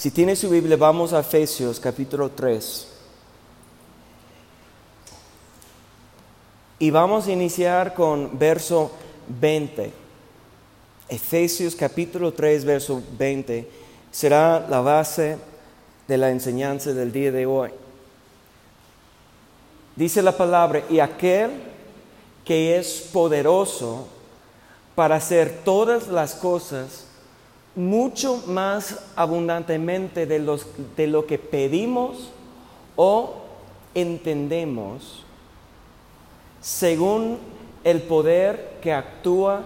Si tiene su Biblia, vamos a Efesios capítulo 3. Y vamos a iniciar con verso 20. Efesios capítulo 3, verso 20 será la base de la enseñanza del día de hoy. Dice la palabra, y aquel que es poderoso para hacer todas las cosas mucho más abundantemente de, los, de lo que pedimos o entendemos, según el poder que actúa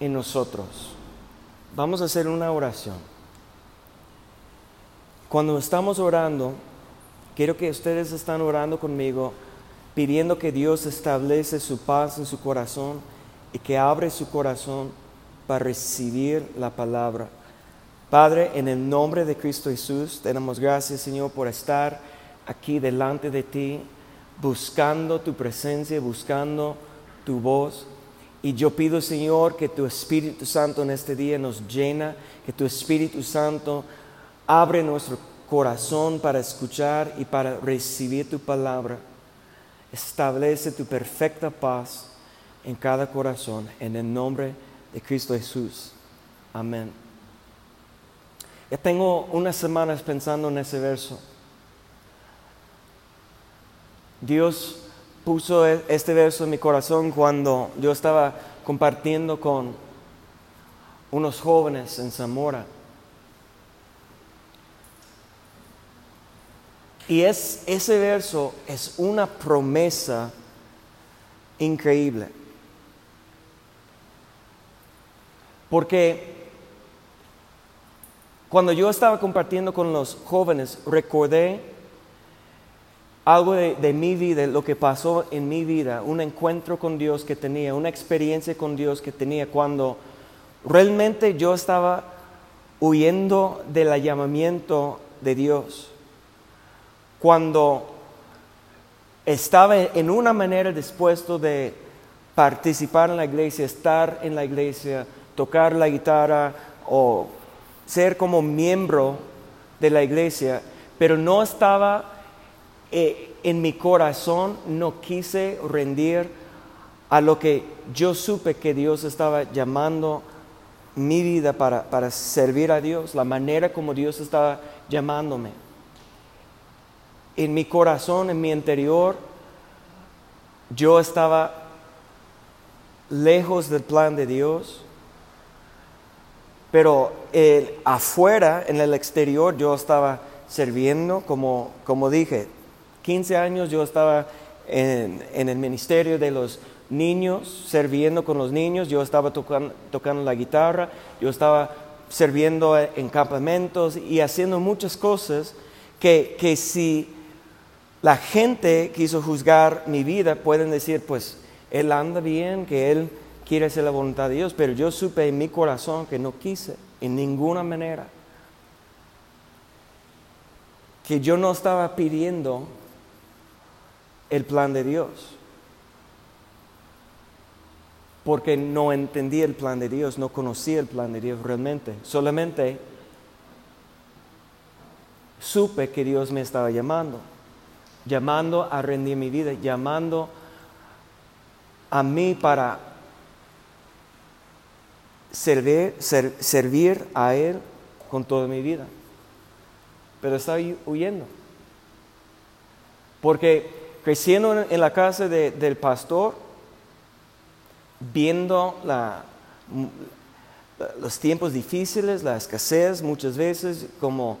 en nosotros. Vamos a hacer una oración. Cuando estamos orando, quiero que ustedes están orando conmigo, pidiendo que Dios establece su paz en su corazón y que abre su corazón para recibir la palabra. Padre, en el nombre de Cristo Jesús, te damos gracias, Señor, por estar aquí delante de ti, buscando tu presencia, buscando tu voz. Y yo pido, Señor, que tu Espíritu Santo en este día nos llena, que tu Espíritu Santo abre nuestro corazón para escuchar y para recibir tu palabra. Establece tu perfecta paz en cada corazón, en el nombre de Cristo Jesús. Amén. Ya tengo unas semanas pensando en ese verso. Dios puso e-, este verso en mi corazón cuando yo estaba compartiendo con unos jóvenes en Zamora. Y es, ese verso es una promesa increíble. Porque cuando yo estaba compartiendo con los jóvenes, recordé algo de, mi vida, lo que pasó en mi vida, un encuentro con Dios que tenía, una experiencia con Dios que tenía cuando realmente yo estaba huyendo del llamamiento de Dios. Cuando estaba en una manera dispuesto de participar en la iglesia, estar en la iglesia, tocar la guitarra o ser como miembro de la iglesia, pero no estaba eh, en mi corazón no quise rendir a lo que yo supe que Dios estaba llamando mi vida para, para servir a Dios, la manera como Dios estaba llamándome. En mi corazón, en mi interior, yo estaba lejos del plan de Dios, pero afuera, en el exterior, yo estaba sirviendo, como, como dije, 15 años yo estaba en, el ministerio de los niños, sirviendo con los niños, yo estaba tocando, la guitarra, yo estaba sirviendo en campamentos y haciendo muchas cosas que, que si la gente quiso juzgar mi vida, pueden decir, pues él anda bien, que él quiere hacer la voluntad de Dios, pero yo supe en mi corazón que no quise en ninguna manera, que yo no estaba pidiendo el plan de Dios. Porque no entendía el plan de Dios, no conocía el plan de Dios realmente. Solamente supe que Dios me estaba llamando, llamando a rendir mi vida, llamando a mí para servir, servir a Él con toda mi vida. Pero estaba huyendo. Porque creciendo en la casa del pastor, viendo los tiempos difíciles, la escasez muchas veces, como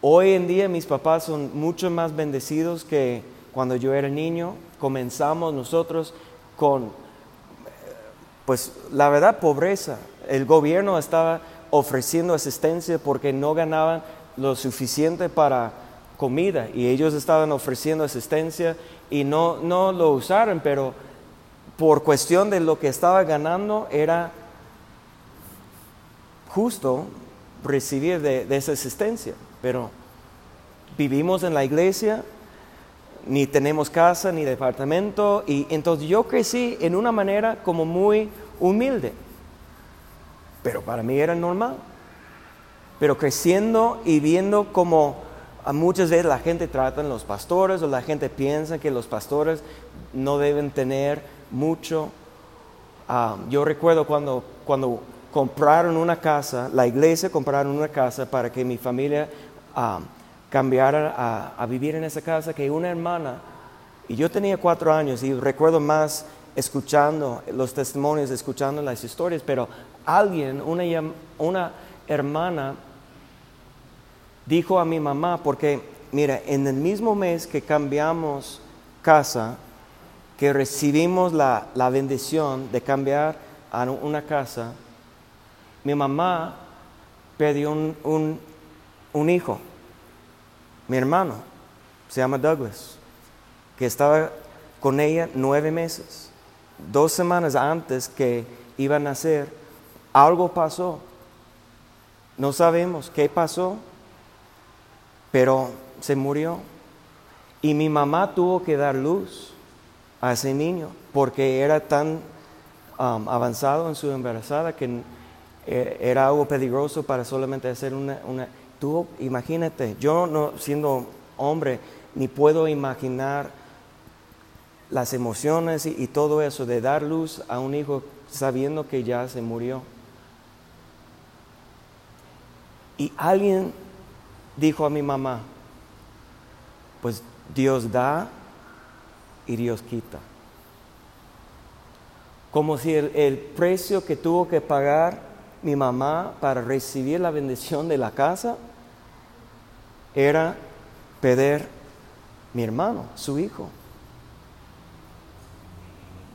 hoy en día mis papás son mucho más bendecidos que cuando yo era niño. Comenzamos nosotros con, pues la verdad, pobreza. El gobierno estaba ofreciendo asistencia porque no ganaban lo suficiente para comida y ellos estaban ofreciendo asistencia y no, no lo usaron, pero por cuestión de lo que estaba ganando era justo recibir de, de esa asistencia. Pero vivimos en la iglesia, ni tenemos casa ni departamento, y entonces yo crecí en una manera como muy humilde, pero para mí era normal. pero creciendo y viendo como a muchas veces la gente trata en los pastores o la gente piensa que los pastores no deben tener mucho. Ah, yo recuerdo cuando, cuando compraron una casa, la iglesia compraron una casa para que mi familia ah, cambiara a, vivir en esa casa, que una hermana, y yo tenía cuatro años y recuerdo más escuchando los testimonios, escuchando las historias, pero alguien, una, una hermana, dijo a mi mamá, porque mira, en el mismo mes que cambiamos casa, que recibimos la, bendición de cambiar a una casa, mi mamá perdió un, un hijo, mi hermano, se llama Douglas, que estaba con ella nueve meses. Dos semanas antes que iba a nacer, algo pasó. No sabemos qué pasó, pero se murió. Y mi mamá tuvo que dar luz a ese niño porque era tan um, avanzado en su embarazada que eh, era algo peligroso para solamente hacer una, una... Tú imagínate, yo no siendo hombre ni puedo imaginar las emociones y, y todo eso de dar luz a un hijo sabiendo que ya se murió. Y alguien dijo a mi mamá, pues Dios da y Dios quita. Como si el, precio que tuvo que pagar mi mamá para recibir la bendición de la casa era perder mi hermano, su hijo.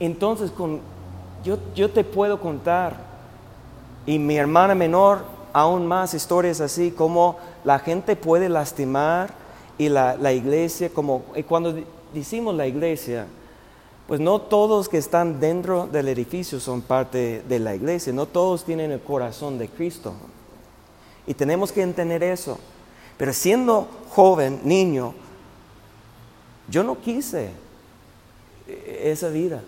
Entonces, con, yo, yo te puedo contar, y mi hermana menor aún más historias así, como la gente puede lastimar y la, iglesia, como cuando decimos la iglesia, pues no todos que están dentro del edificio son parte de la iglesia, no todos tienen el corazón de Cristo. Y tenemos que entender eso. Pero siendo joven, niño, yo no quise esa vida.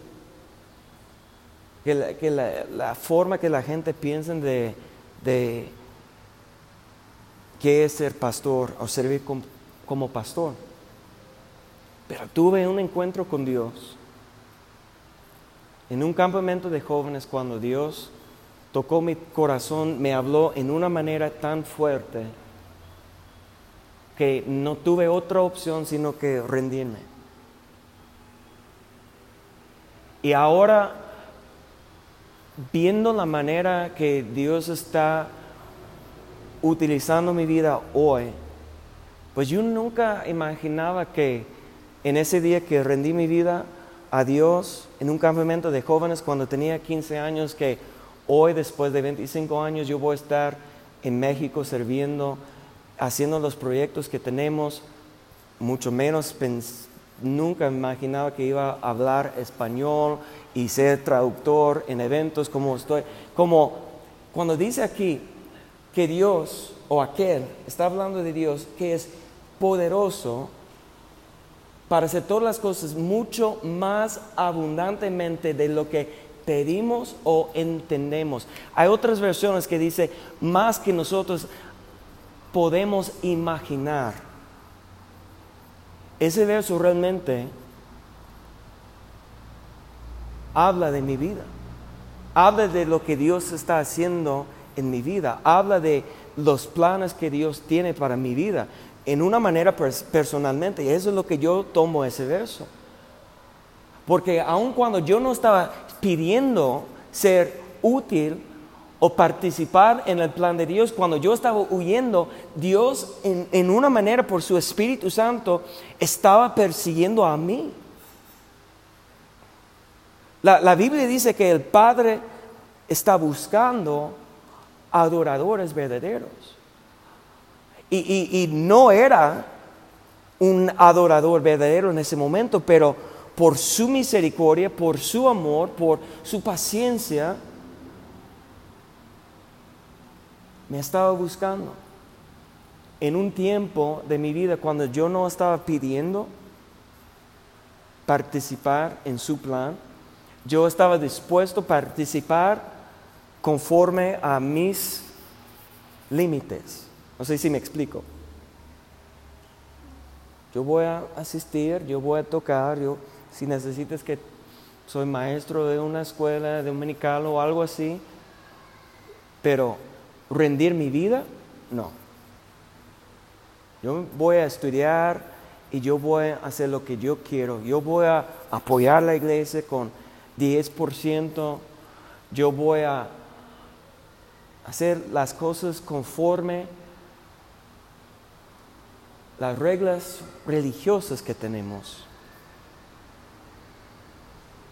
Que la, forma que la gente piensa de, qué es ser pastor o servir como, pastor. Pero tuve un encuentro con Dios en un campamento de jóvenes cuando Dios tocó mi corazón, me habló en una manera tan fuerte que no tuve otra opción sino que rendirme. Y ahora, viendo la manera que Dios está utilizando mi vida hoy, pues yo nunca imaginaba que en ese día que rendí mi vida a Dios en un campamento de jóvenes cuando tenía 15 años, que hoy después de 25 años yo voy a estar en México sirviendo, haciendo los proyectos que tenemos, mucho menos nunca imaginaba que iba a hablar español y ser traductor en eventos como estoy, como cuando dice aquí, que Dios o aquel, está hablando de Dios, que es poderoso para hacer todas las cosas mucho más abundantemente de lo que pedimos o entendemos. Hay otras versiones que dice más que nosotros podemos imaginar. Ese verso realmente habla de mi vida. Habla de lo que Dios está haciendo en mi vida, habla de los planes que Dios tiene para mi vida en una manera personalmente. Y eso es lo que yo tomo ese verso. Porque aun cuando yo no estaba pidiendo ser útil o participar en el plan de Dios, cuando yo estaba huyendo, Dios en, una manera por su Espíritu Santo estaba persiguiendo a mí. La, la Biblia dice que el Padre está buscando adoradores verdaderos. Y, no era un adorador verdadero en ese momento, pero por su misericordia, por su amor, por su paciencia, me estaba buscando. En un tiempo de mi vida cuando yo no estaba pidiendo participar en su plan, yo estaba dispuesto a participar conforme a mis límites. No sé si me explico. Yo voy a asistir, yo voy a tocar, yo si necesitas que soy maestro de una escuela dominical o algo así, pero rendir mi vida, no. Yo voy a estudiar y yo voy a hacer lo que yo quiero. Yo voy a apoyar la iglesia con 10%. Yo voy a hacer las cosas conforme las reglas religiosas que tenemos.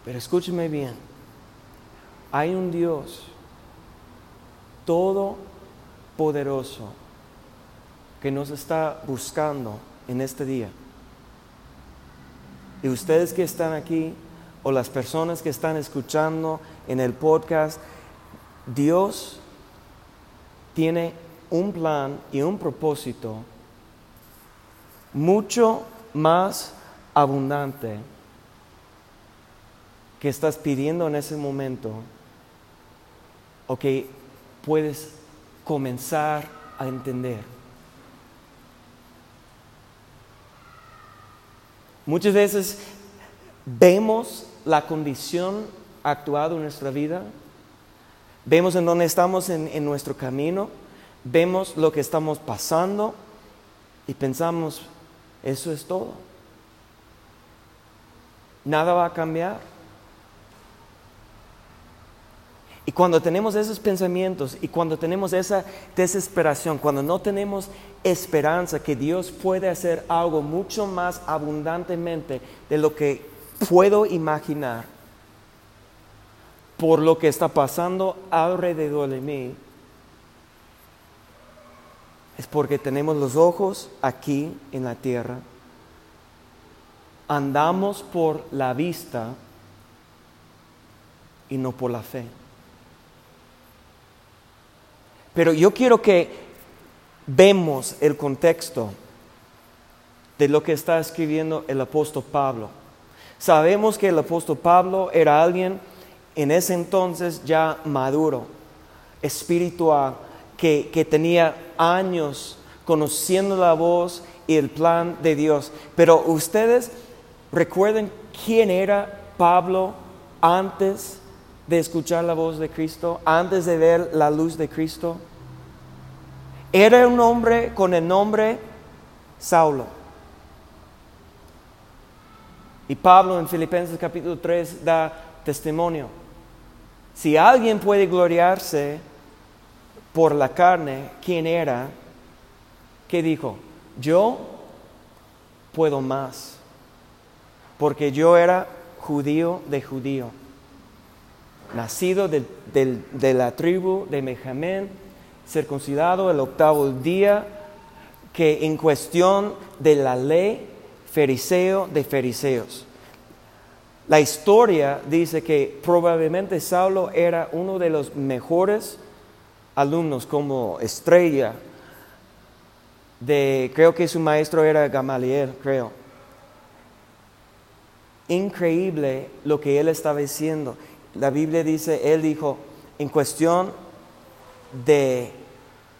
Pero escúcheme bien, hay un Dios todopoderoso que nos está buscando en este día. Y ustedes que están aquí o las personas que están escuchando en el podcast, Dios tiene un plan y un propósito mucho más abundante que estás pidiendo en ese momento o que puedes comenzar a entender. Muchas veces vemos la condición actuada en nuestra vida, vemos en dónde estamos en, en nuestro camino, vemos lo que estamos pasando y pensamos, eso es todo. Nada va a cambiar. Y cuando tenemos esos pensamientos y cuando tenemos esa desesperación, cuando no tenemos esperanza que Dios puede hacer algo mucho más abundantemente de lo que puedo imaginar por lo que está pasando alrededor de mí, es porque tenemos los ojos aquí en la tierra, andamos por la vista y no por la fe. Pero yo quiero que vemos el contexto de lo que está escribiendo el apóstol Pablo. Sabemos que el apóstol Pablo era alguien en ese entonces ya maduro, espiritual, que, que tenía años conociendo la voz y el plan de Dios. Pero ustedes recuerden quién era Pablo antes de escuchar la voz de Cristo, antes de ver la luz de Cristo? Era un hombre con el nombre Saulo. Y Pablo en Filipenses capítulo 3 da testimonio. Si alguien puede gloriarse por la carne, ¿quién era? ¿Qué dijo? Yo puedo más, porque yo era judío de judío nacido de la tribu de Benjamín, circuncidado el octavo día, que en cuestión de la ley, fariseo de fariseos. La historia dice que probablemente Saulo era uno de los mejores alumnos como estrella de, creo que su maestro era Gamaliel, creo. Increíble lo que él estaba diciendo la Biblia dice, él dijo, en cuestión de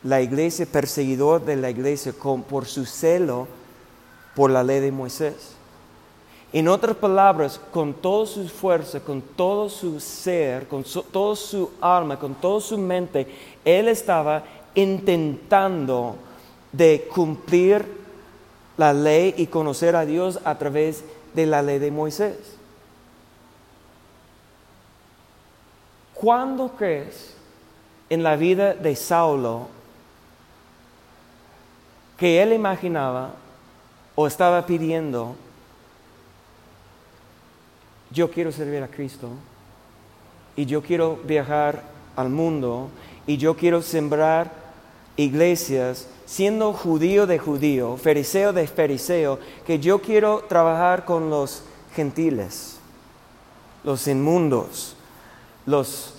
la iglesia, perseguidor de la iglesia por su celo por la ley de Moisés. En otras palabras, con toda su fuerza, con todo su ser, con toda su alma, con toda su mente, él estaba intentando de cumplir la ley y conocer a Dios a través de la ley de Moisés. ¿Cuándo crees en la vida de Saulo que él imaginaba o estaba pidiendo, yo quiero servir a Cristo y yo quiero viajar al mundo y yo quiero sembrar iglesias siendo judío de judío, fariseo de fariseo, que yo quiero trabajar con los gentiles, los inmundos, los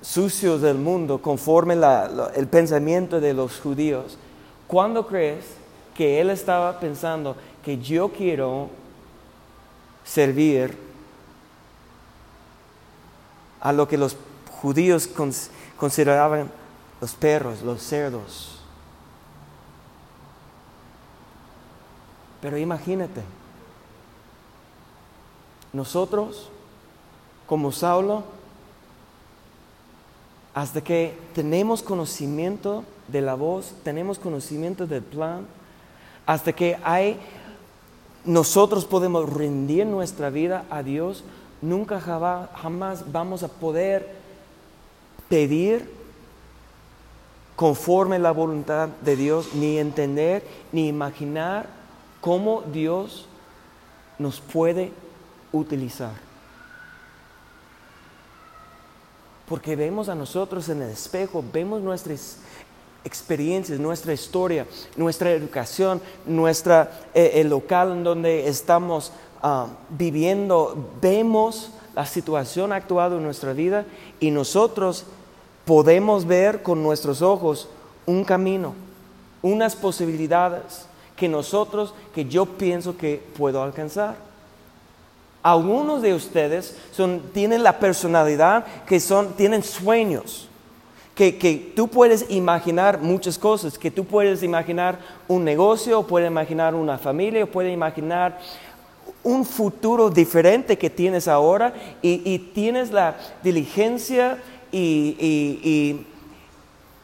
sucios del mundo conforme el pensamiento de los judíos, ¿cuándo crees que él estaba pensando que yo quiero servir a lo que los judíos consideraban los perros, los cerdos. Pero imagínate, nosotros, como Saulo, hasta que tenemos conocimiento de la voz, tenemos conocimiento del plan, hasta que hay, nosotros podemos rendir nuestra vida a Dios, nunca jamás vamos a poder pedir conforme la voluntad de Dios, ni entender, ni imaginar cómo Dios nos puede utilizar. Porque vemos a nosotros en el espejo, vemos nuestras experiencias, nuestra historia, nuestra educación, nuestra, eh, el local en donde estamos ah, viviendo, vemos la situación actual en nuestra vida y nosotros podemos ver con nuestros ojos un camino, unas posibilidades que nosotros, que yo pienso que puedo alcanzar. Algunos de ustedes son, tienen la personalidad que son, tienen sueños, que, que, tú puedes imaginar muchas cosas, que tú puedes imaginar un negocio, puedes imaginar una familia, puedes imaginar un futuro diferente que tienes ahora y, tienes la diligencia y, y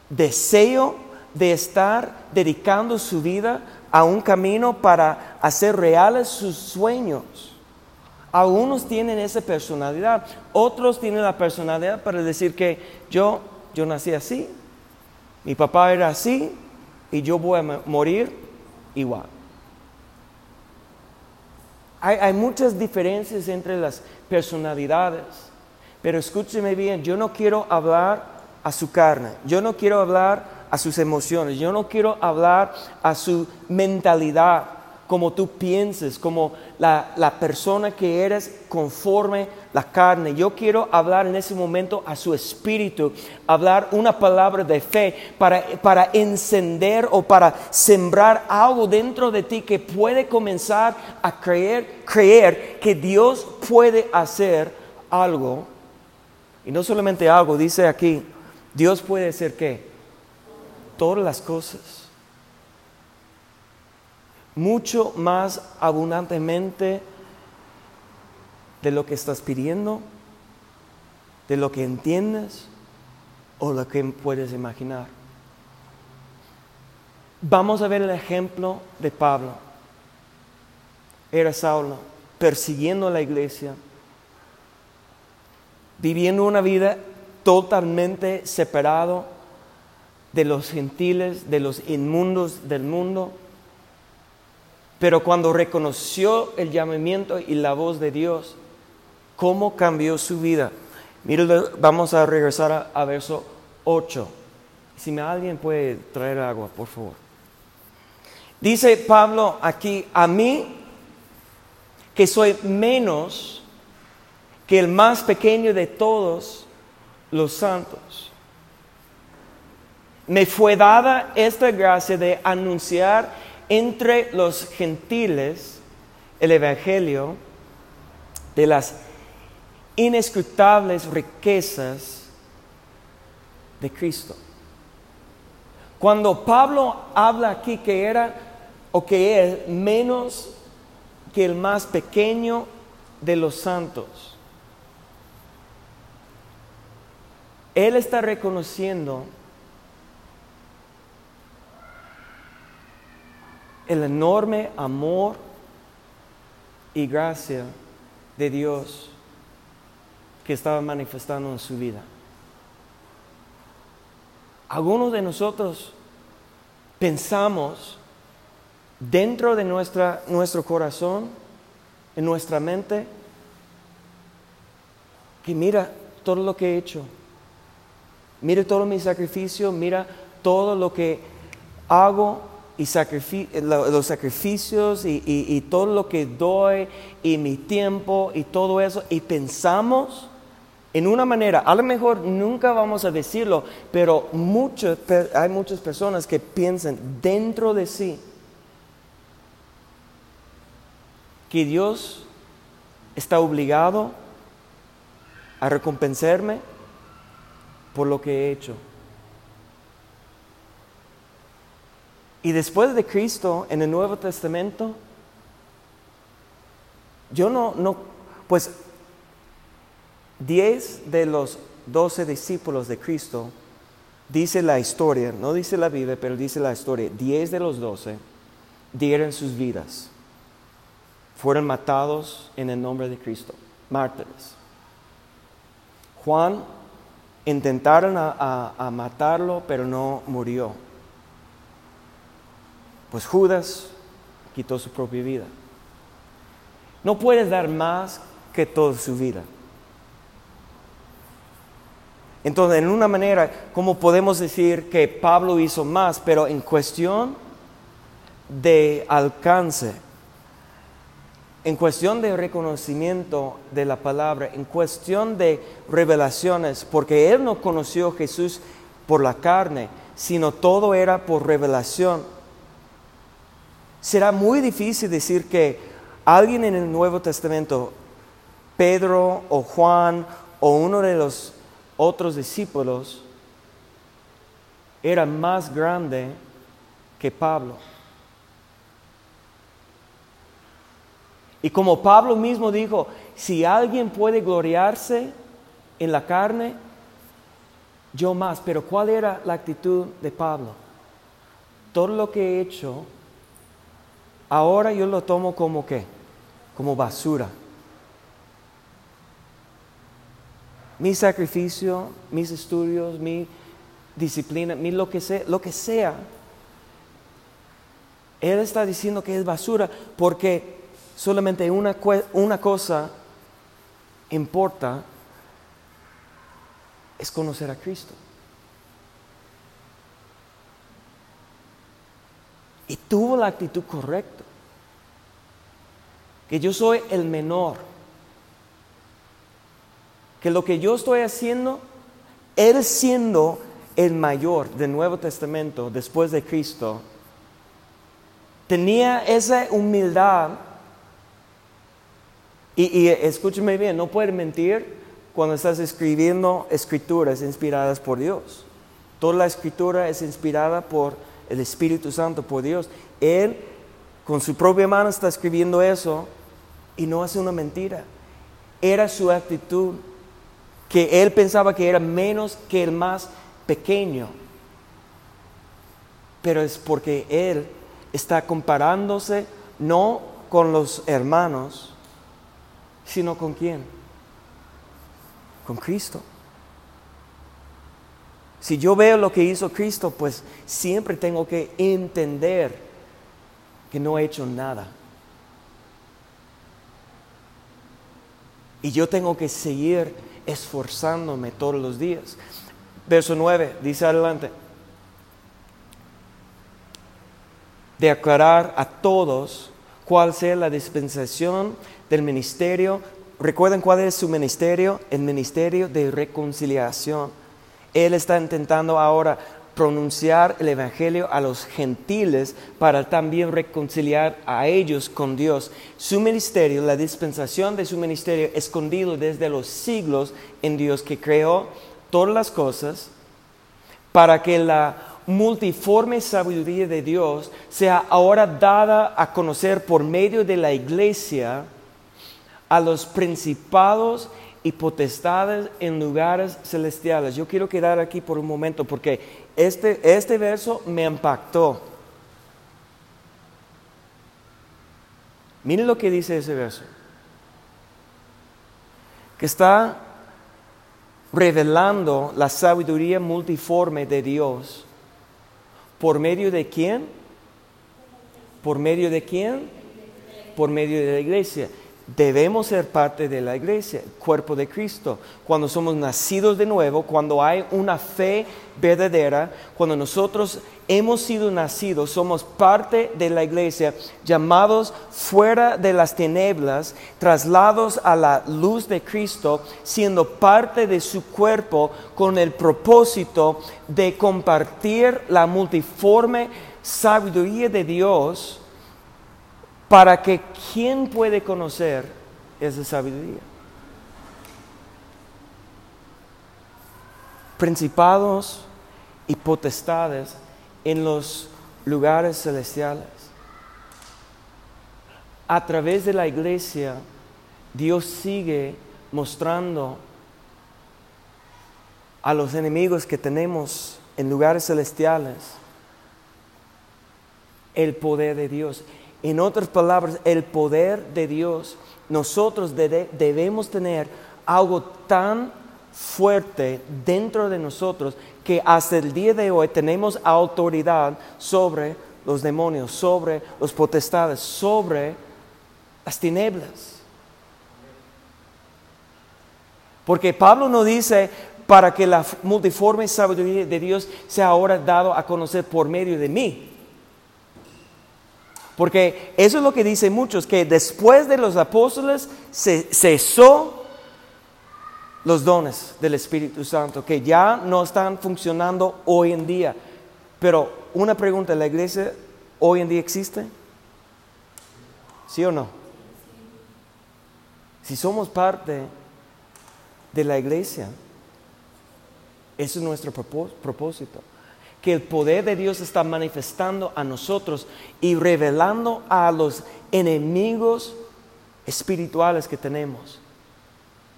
deseo de estar dedicando su vida a un camino para hacer reales sus sueños. Algunos tienen esa personalidad, otros tienen la personalidad para decir que yo, yo nací así, mi papá era así y yo voy a morir igual. Hay, hay muchas diferencias entre las personalidades, pero escúcheme bien, yo no quiero hablar a su carne, yo no quiero hablar a sus emociones, yo no quiero hablar a su mentalidad como tú pienses, como la, persona que eres conforme la carne. Yo quiero hablar en ese momento a su espíritu, hablar una palabra de fe para, para encender o para sembrar algo dentro de ti que puede comenzar a creer, creer que Dios puede hacer algo. Y no solamente algo, dice aquí, Dios puede hacer qué? Todas las cosas mucho más abundantemente de lo que estás pidiendo, de lo que entiendes o lo que puedes imaginar. Vamos a ver el ejemplo de Pablo. Era Saulo persiguiendo a la iglesia, viviendo una vida totalmente separado de los gentiles, de los inmundos del mundo pero cuando reconoció el llamamiento y la voz de Dios, ¿cómo cambió su vida? Mire, vamos a regresar a, verso 8. Si me alguien puede traer agua, por favor. Dice Pablo aquí, a mí, que soy menos que el más pequeño de todos los santos. Me fue dada esta gracia de anunciar entre los gentiles el Evangelio de las inescrutables riquezas de Cristo. Cuando Pablo habla aquí que era o que es menos que el más pequeño de los santos, él está reconociendo el enorme amor y gracia de Dios que estaba manifestando en su vida. Algunos de nosotros pensamos dentro de nuestra, nuestro corazón, en nuestra mente, que mira todo lo que he hecho, mira todo mi sacrificio, mira todo lo que hago y los sacrificios y, todo lo que doy y mi tiempo y todo eso y pensamos en una manera, a lo mejor nunca vamos a decirlo, pero hay muchas personas que piensan dentro de sí que Dios está obligado a recompensarme por lo que he hecho. Y después de Cristo, en el Nuevo Testamento, yo no, no, pues 10 de los 12 discípulos de Cristo, dice la historia, no dice la Biblia, pero dice la historia, 10 de los 12 dieron sus vidas, fueron matados en el nombre de Cristo, mártires. Juan intentaron a, matarlo, pero no murió. Pues Judas quitó su propia vida. No puedes dar más que toda su vida. Entonces, en una manera, ¿cómo podemos decir que Pablo hizo más? Pero en cuestión de alcance, en cuestión de reconocimiento de la palabra, en cuestión de revelaciones, porque él no conoció a Jesús por la carne, sino todo era por revelación. Será muy difícil decir que alguien en el Nuevo Testamento, Pedro o Juan o uno de los otros discípulos, era más grande que Pablo. Y como Pablo mismo dijo, si alguien puede gloriarse en la carne, yo más. Pero ¿cuál era la actitud de Pablo? Todo lo que he hecho, ahora yo lo tomo como qué? Como basura. Mi sacrificio, mis estudios, mi disciplina, mi lo que sea, lo que sea. Él está diciendo que es basura porque solamente una, una cosa importa, es conocer a Cristo. Y tuvo la actitud correcta. Que yo soy el menor. Que lo que yo estoy haciendo, Él siendo el mayor del Nuevo Testamento después de Cristo, tenía esa humildad y, escúcheme bien, no puedes mentir cuando estás escribiendo escrituras inspiradas por Dios. Toda la escritura es inspirada por el Espíritu Santo, por Dios. Él con su propia mano está escribiendo eso y no hace una mentira. Era su actitud que él pensaba que era menos que el más pequeño. Pero es porque él está comparándose no con los hermanos, sino con quién? Con Cristo. Si yo veo lo que hizo Cristo, pues siempre tengo que entender que no he hecho nada. Y yo tengo que seguir esforzándome todos los días. Verso 9, dice adelante. De aclarar a todos cuál sea la dispensación del ministerio. ¿Recuerdan cuál es su ministerio? El ministerio de reconciliación. Él está intentando ahora pronunciar el Evangelio a los gentiles para también reconciliar a ellos con Dios. Su ministerio, la dispensación de su ministerio, escondido desde los siglos en Dios que creó todas las cosas, para que la multiforme sabiduría de Dios sea ahora dada a conocer por medio de la iglesia a los principados y potestades en lugares celestiales. Yo quiero quedar aquí por un momento porque este, este verso me impactó. Miren lo que dice ese verso. Que está revelando la sabiduría multiforme de Dios ¿Por medio de quién? ¿Por medio de quién? Por medio de la iglesia. Debemos ser parte de la iglesia, cuerpo de Cristo. Cuando somos nacidos de nuevo, cuando hay una fe verdadera, cuando nosotros hemos sido nacidos, somos parte de la iglesia, llamados fuera de las tinieblas, traslados a la luz de Cristo, siendo parte de su cuerpo con el propósito de compartir la multiforme sabiduría de Dios para que quien puede conocer esa sabiduría. Principados y potestades en los lugares celestiales. A través de la iglesia, Dios sigue mostrando a los enemigos que tenemos en lugares celestiales el poder de Dios. En otras palabras, el poder de Dios, nosotros debemos tener algo tan fuerte dentro de nosotros que hasta el día de hoy tenemos autoridad sobre los demonios, sobre los potestades, sobre las tinieblas. Porque Pablo no dice para que la multiforme sabiduría de Dios sea ahora dado a conocer por medio de mí. Porque eso es lo que dicen muchos, que después de los apóstoles se cesó los dones del Espíritu Santo, que ya no están funcionando hoy en día. Pero una pregunta, ¿la iglesia hoy en día existe? ¿Sí o no? Si somos parte de la iglesia, ese es nuestro propósito. Que el poder de Dios está manifestando a nosotros y revelando a los enemigos espirituales que tenemos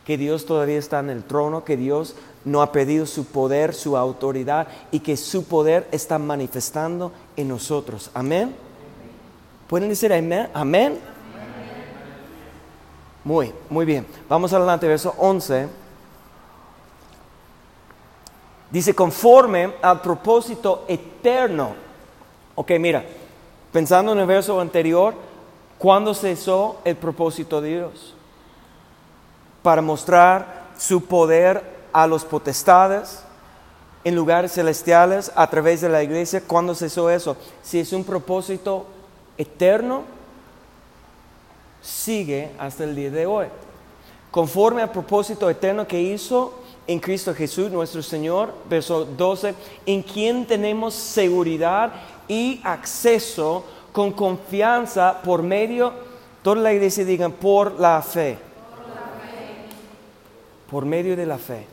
que Dios todavía está en el trono, que Dios no ha pedido su poder, su autoridad y que su poder está manifestando en nosotros. Amén. ¿Pueden decir amén? Amén. Muy, muy bien. Vamos adelante, verso 11. Dice, conforme al propósito eterno. Ok, mira, pensando en el verso anterior, ¿cuándo cesó el propósito de Dios? para mostrar su poder a los potestades en lugares celestiales a través de la iglesia. ¿Cuándo hizo eso? Si es un propósito eterno, sigue hasta el día de hoy. Conforme al propósito eterno que hizo en Cristo Jesús, nuestro Señor, verso 12, en quien tenemos seguridad y acceso con confianza por medio, toda la iglesia digan, por la fe por medio de la fe.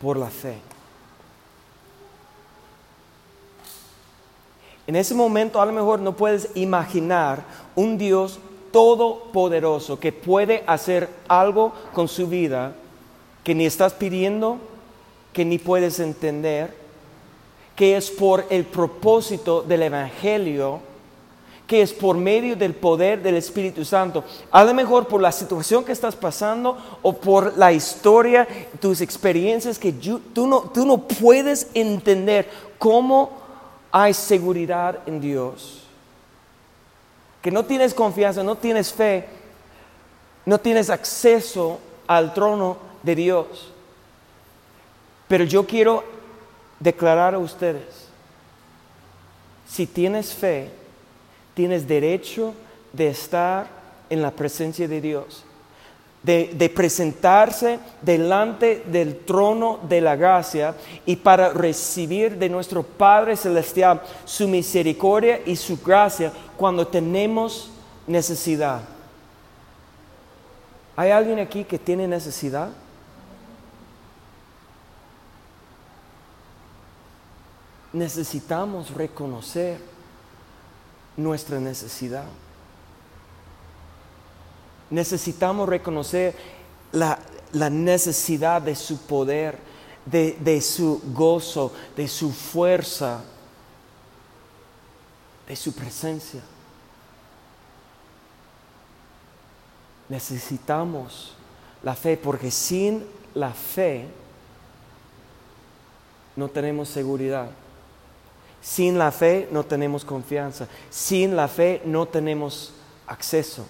Por la fe. En ese momento a lo mejor no puedes imaginar un Dios todopoderoso que puede hacer algo con su vida que ni estás pidiendo, que ni puedes entender, que es por el propósito del Evangelio que es por medio del poder del Espíritu Santo. A lo mejor por la situación que estás pasando o por la historia, tus experiencias que tú, no, tú no puedes entender cómo hay seguridad en Dios. Que no tienes confianza, no tienes fe, no tienes acceso al trono de Dios. Pero yo quiero declarar a ustedes, si tienes fe, tienes derecho de estar en la presencia de Dios, de, presentarse delante del trono de la gracia y para recibir de nuestro Padre Celestial su misericordia y su gracia cuando tenemos necesidad. ¿Hay alguien aquí que tiene necesidad? Necesitamos reconocer nuestra necesidad. Necesitamos reconocer la, necesidad de su poder, de, de su gozo, de su fuerza, de su presencia. Necesitamos la fe porque sin la fe no tenemos seguridad. Sin la fe no tenemos confianza. Sin la fe no tenemos acceso.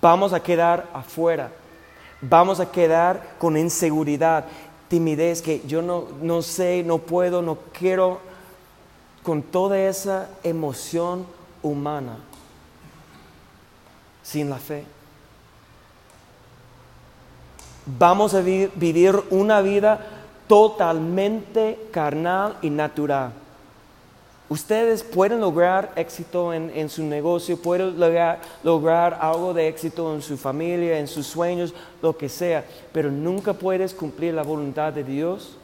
Vamos a quedar afuera. Vamos a quedar con inseguridad, timidez, que yo no, no sé, no puedo, no quiero, con toda esa emoción humana. Sin la fe. Vamos a vivir una vida totalmente carnal y natural. Ustedes pueden lograr éxito en, su negocio, pueden lograr, lograr, algo de éxito en su familia, en sus sueños, lo que sea, pero nunca puedes cumplir la voluntad de Dios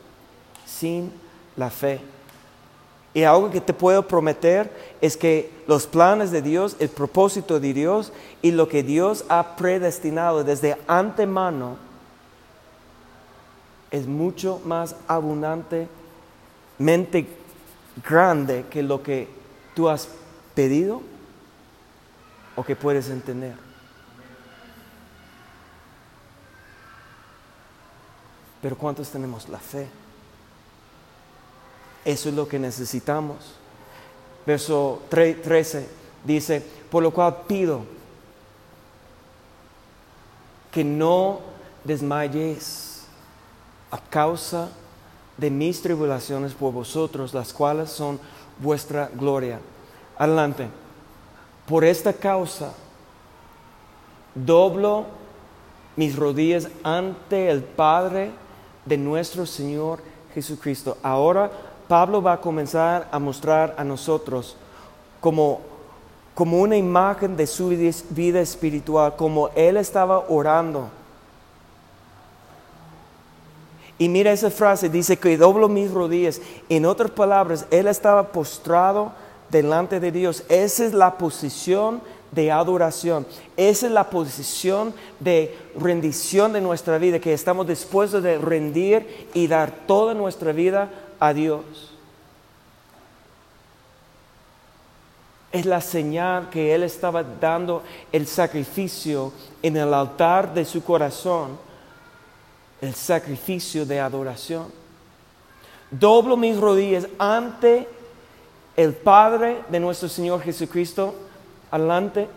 sin la fe. Y algo que te puedo prometer es que los planes de Dios, el propósito de Dios y lo que Dios ha predestinado desde antemano es mucho más abundantemente grande que lo que tú has pedido o que puedes entender. Pero ¿cuántos tenemos la fe? Eso es lo que necesitamos. Verso 13 dice, por lo cual pido que no desmayéis a causa de mis tribulaciones por vosotros, las cuales son vuestra gloria. Adelante. Por esta causa doblo mis rodillas ante el Padre de nuestro Señor Jesucristo. Ahora Pablo va a comenzar a mostrar a nosotros como, como una imagen de su vida espiritual, como él estaba orando. Y mira esa frase, dice que doblo mis rodillas. En otras palabras, él estaba postrado delante de Dios. Esa es la posición de adoración. Esa es la posición de rendición de nuestra vida, que estamos dispuestos de rendir y dar toda nuestra vida a Dios. Es la señal que Él estaba dando el sacrificio en el altar de su corazón, el sacrificio de adoración. Doblo mis rodillas ante el Padre de nuestro Señor Jesucristo adelante,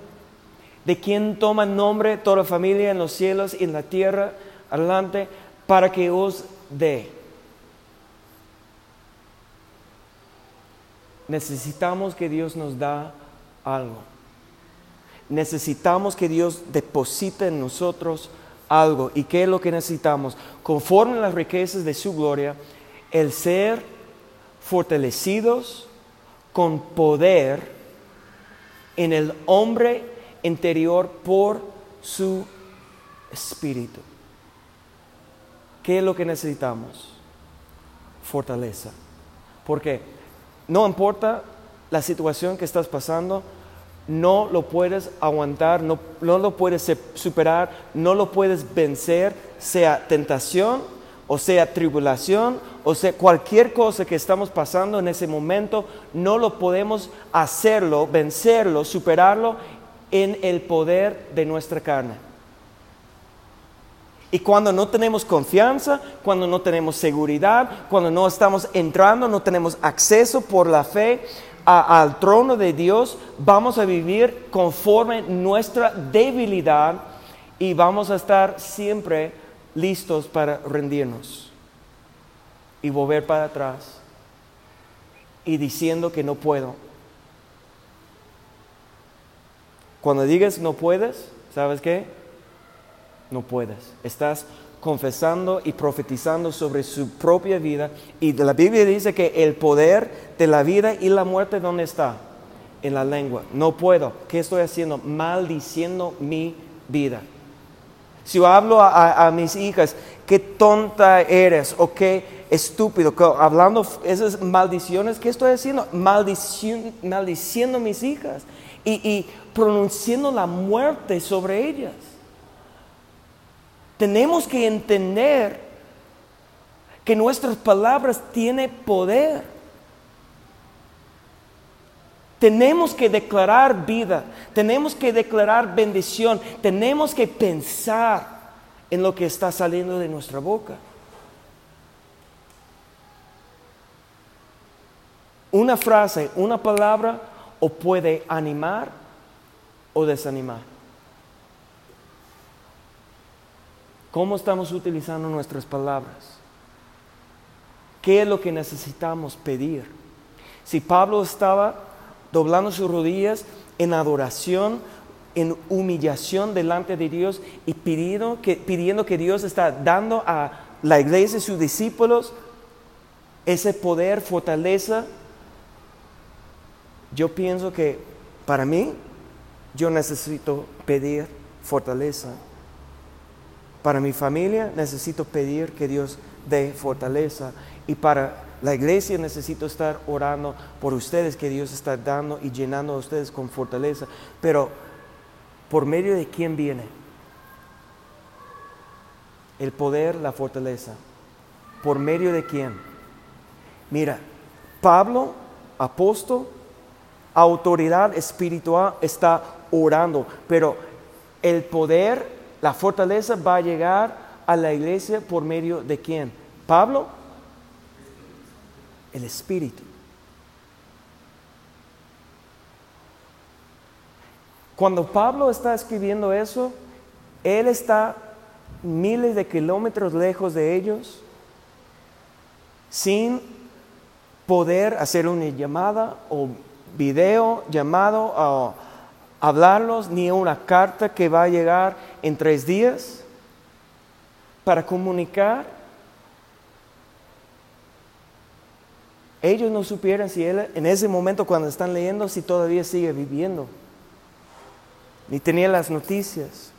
de quien toma nombre toda familia en los cielos y en la tierra, adelante, para que os dé. Necesitamos que Dios nos da algo. Necesitamos que Dios deposite en nosotros algo. ¿Y qué es lo que necesitamos? Conforme a las riquezas de su gloria, el ser fortalecidos con poder en el hombre interior por su espíritu. ¿Qué es lo que necesitamos? Fortaleza. Porque no importa la situación que estás pasando, no lo puedes aguantar, no, no, lo puedes superar, no lo puedes vencer, sea tentación o sea tribulación, o sea cualquier cosa que estamos pasando en ese momento, no lo podemos hacerlo, vencerlo, superarlo en el poder de nuestra carne. Y cuando no tenemos confianza, cuando no tenemos seguridad, cuando no estamos entrando, no tenemos acceso por la fe al trono de Dios, vamos a vivir conforme nuestra debilidad y vamos a estar siempre listos para rendirnos y volver para atrás y diciendo que no puedo. Cuando digas no puedes, ¿sabes qué? No puedes. Estás confesando y profetizando sobre su propia vida. Y la Biblia dice que el poder de la vida y la muerte, ¿dónde está? En la lengua. No puedo. ¿Qué estoy haciendo? Maldiciendo mi vida. Si yo hablo a, mis hijas, qué tonta eres o qué estúpido, hablando esas maldiciones, ¿qué estoy haciendo? maldiciendo mis hijas y pronunciando la muerte sobre ellas. Tenemos que entender que nuestras palabras tienen poder. Tenemos que declarar vida, tenemos que declarar bendición, tenemos que pensar en lo que está saliendo de nuestra boca. Una frase, una palabra, o puede animar o desanimar. ¿Cómo estamos utilizando nuestras palabras? ¿Qué es lo que necesitamos pedir? Si Pablo estaba doblando sus rodillas en adoración, en humillación delante de Dios y pidiendo que, Dios está dando a la iglesia y sus discípulos ese poder, fortaleza. Yo pienso que para mí, yo necesito pedir fortaleza. Para mi familia necesito pedir que Dios dé fortaleza. Y para La iglesia necesita estar orando por ustedes, que Dios está dando y llenando a ustedes con fortaleza. Pero, ¿por medio de quién viene? El poder, la fortaleza. ¿Por medio de quién? Mira, Pablo, apóstol, autoridad espiritual, está orando, pero el poder, la fortaleza va a llegar a la iglesia por medio de quién? Pablo, el Espíritu. Cuando Pablo está escribiendo eso, él está miles de kilómetros lejos de ellos, sin poder hacer una llamada o video llamado a hablarlos, ni una carta que va a llegar en tres días para comunicar ellos no supieran si él en ese momento cuando están leyendo si todavía sigue viviendo. Ni tenía las noticias.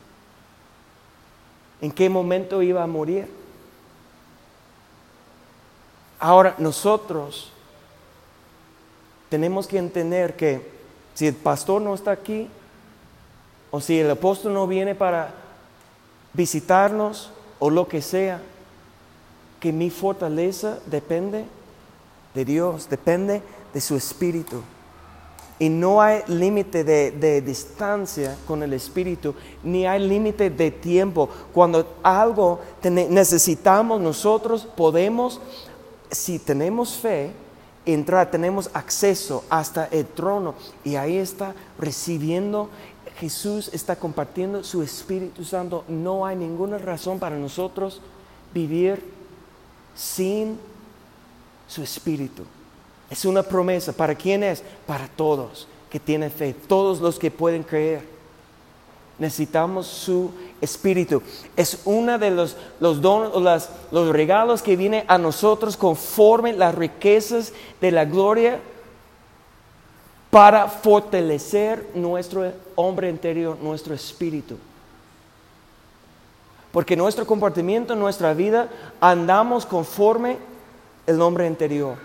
En qué momento iba a morir. Ahora nosotros tenemos que entender que si el pastor no está aquí o si el apóstol no viene para visitarnos o lo que sea, que mi fortaleza depende de Dios, depende de su espíritu. Y no hay límite de, distancia con el espíritu, ni hay límite de tiempo. Cuando algo necesitamos nosotros, podemos, si tenemos fe, entrar, tenemos acceso hasta el trono. Y ahí está recibiendo Jesús está compartiendo su Espíritu Santo. No hay ninguna razón para nosotros vivir sin su espíritu. Es una promesa. ¿Para quién es? Para todos que tienen fe, todos los que pueden creer. Necesitamos su espíritu. Es uno de los, los dones, los regalos que viene a nosotros conforme las riquezas de la gloria para fortalecer nuestro hombre interior, nuestro espíritu. Porque nuestro comportamiento, nuestra vida, andamos conforme el hombre interior.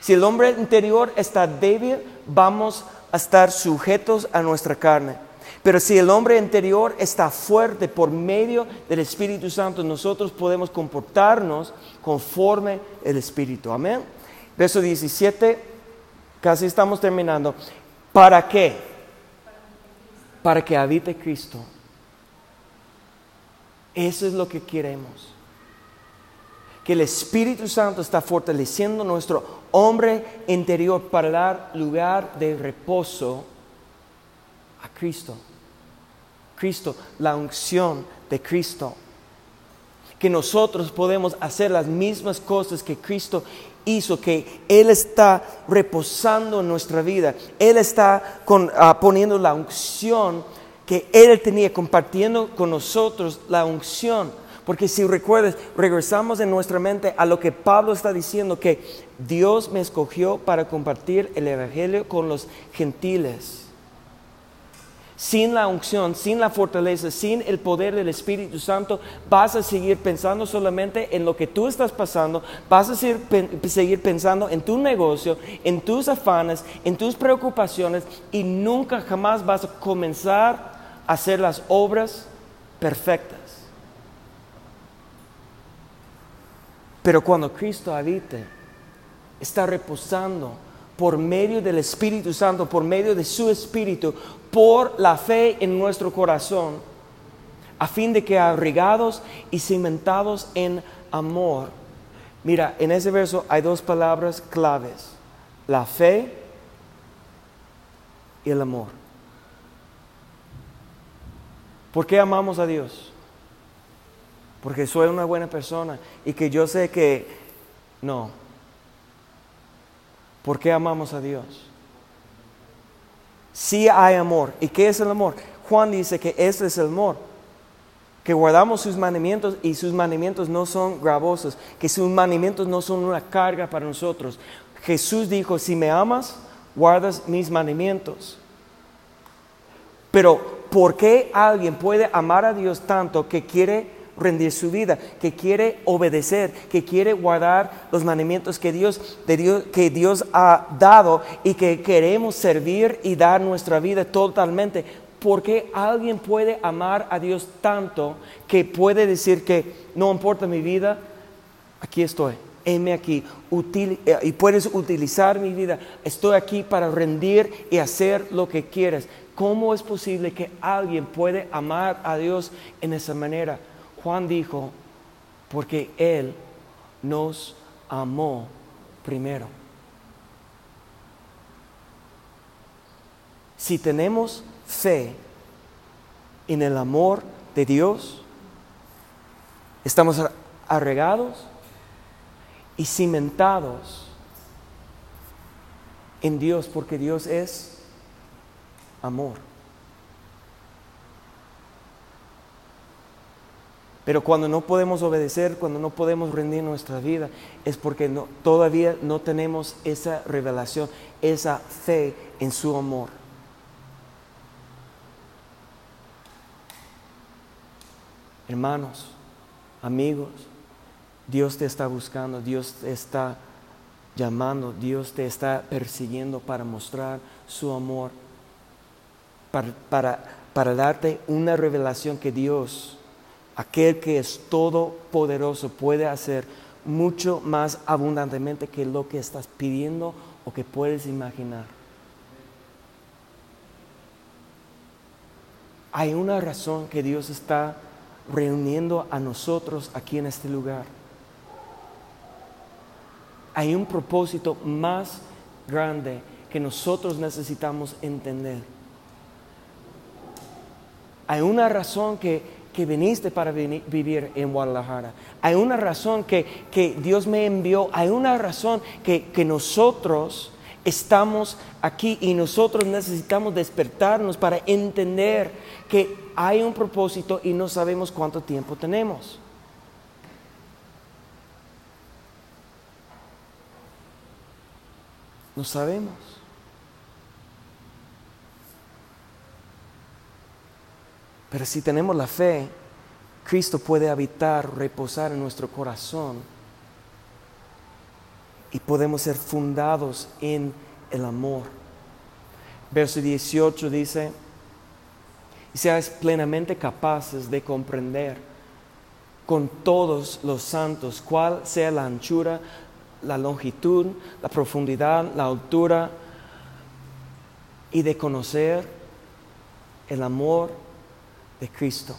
Si el hombre interior está débil, vamos a estar sujetos a nuestra carne. Pero si el hombre interior está fuerte por medio del Espíritu Santo, nosotros podemos comportarnos conforme el Espíritu. Amén. Verso 17, casi estamos terminando. ¿Para qué? Para que habite Cristo. Eso es lo que queremos que el Espíritu Santo está fortaleciendo nuestro hombre interior para dar lugar de reposo a Cristo. Cristo, la unción de Cristo. Que nosotros podemos hacer las mismas cosas que Cristo hizo, que Él está reposando en nuestra vida. Él está ah, poniendo la unción que Él tenía, compartiendo con nosotros la unción porque si recuerdas, regresamos en nuestra mente a lo que Pablo está diciendo, que Dios me escogió para compartir el Evangelio con los gentiles. Sin la unción, sin la fortaleza, sin el poder del Espíritu Santo, vas a seguir pensando solamente en lo que tú estás pasando, vas a seguir, pensando en tu negocio, en tus afanes, en tus preocupaciones y nunca jamás vas a comenzar a hacer las obras perfectas. Pero cuando Cristo habite, está reposando por medio del Espíritu Santo, por medio de su Espíritu, por la fe en nuestro corazón, a fin de que abrigados y cimentados en amor. Mira, en ese verso hay dos palabras claves, la fe y el amor. ¿Por qué amamos a Dios? porque soy una buena persona y que yo sé que no. ¿Por qué amamos a Dios? Sí hay amor. ¿Y qué es el amor? Juan dice que ese es el amor. Que guardamos sus mandamientos y sus mandamientos no son gravosos, que sus mandamientos no son una carga para nosotros. Jesús dijo, si me amas, guardas mis mandamientos. Pero, ¿por qué alguien puede amar a Dios tanto que quiere rendir su vida, que quiere obedecer, que quiere guardar los mandamientos que Dios, de Dios, que Dios ha dado y que queremos servir y dar nuestra vida totalmente. Porque alguien puede amar a Dios tanto que puede decir que no importa mi vida, aquí estoy heme aquí eh, y puedes utilizar mi vida. Estoy aquí para rendir y hacer lo que quieres. ¿Cómo es posible que alguien puede amar a Dios en esa manera? Juan dijo, porque Él nos amó primero. Si tenemos fe en el amor de Dios, estamos arregados y cimentados en Dios, porque Dios es amor. Pero cuando no podemos obedecer, cuando no podemos rendir nuestra vida, es porque todavía no tenemos esa revelación, esa fe en su amor. Hermanos, amigos, Dios te está buscando, Dios te está llamando, Dios te está persiguiendo para mostrar su amor, para, darte una revelación que Dios, aquel que es todopoderoso, puede hacer mucho más abundantemente que lo que estás pidiendo o que puedes imaginar. Hay una razón que Dios está reuniendo a nosotros aquí en este lugar hay un propósito más grande que nosotros necesitamos entender. Hay una razón que, viniste para vivir en Guadalajara. Hay una razón que, Dios me envió. Hay una razón que, que nosotros estamos aquí y nosotros necesitamos despertarnos para entender que hay un propósito y no sabemos cuánto tiempo tenemos. No sabemos. Pero si tenemos la fe, Cristo puede habitar, reposar en nuestro corazón y podemos ser fundados en el amor. Verso 18 dice, y seáis plenamente capaces de comprender con todos los santos cuál sea la anchura, la longitud, la profundidad, la altura y de conocer el amor de Cristo.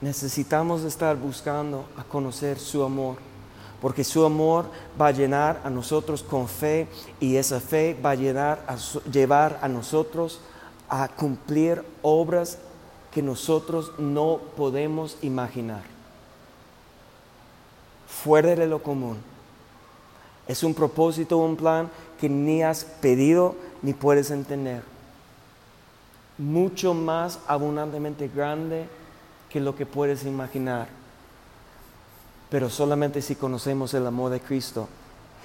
Necesitamos estar buscando a conocer su amor, porque su amor va a llenar a nosotros con fe y esa fe va a, a llevar a nosotros a cumplir obras que nosotros no podemos imaginar fuera de lo común. Es un propósito, un plan que ni has pedido ni puedes entender. Mucho más abundantemente grande que lo que puedes imaginar. Pero solamente si conocemos el amor de Cristo.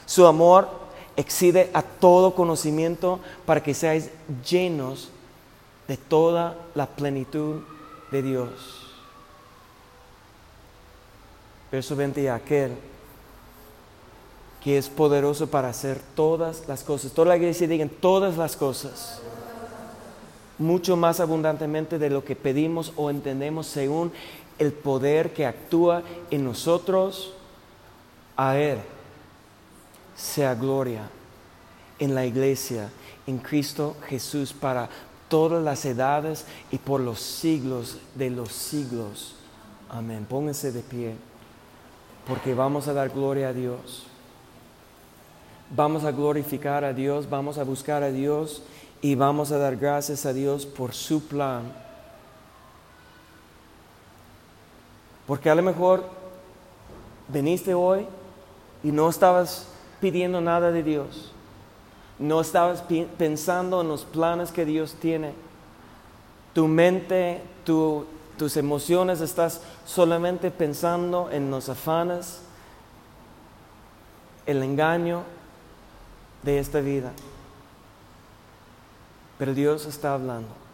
Su amor excede a todo conocimiento para que seáis llenos de toda la plenitud de Dios. Verso 20, aquel que es poderoso para hacer todas las cosas. Toda la iglesia digan todas las cosas. Mucho más abundantemente de lo que pedimos o entendemos según el poder que actúa en nosotros. A Él sea gloria en la iglesia, en Cristo Jesús, para todas las edades y por los siglos de los siglos. Amén. Pónganse de pie porque vamos a dar gloria a Dios. Vamos a glorificar a Dios, vamos a buscar a Dios y vamos a dar gracias a Dios por su plan. Porque a lo mejor viniste hoy y no estabas pidiendo nada de Dios. No estabas pensando en los planes que Dios tiene. Tu mente, tu tus emociones, estás solamente pensando en los afanes, el engaño de esta vida. Pero Dios está hablando.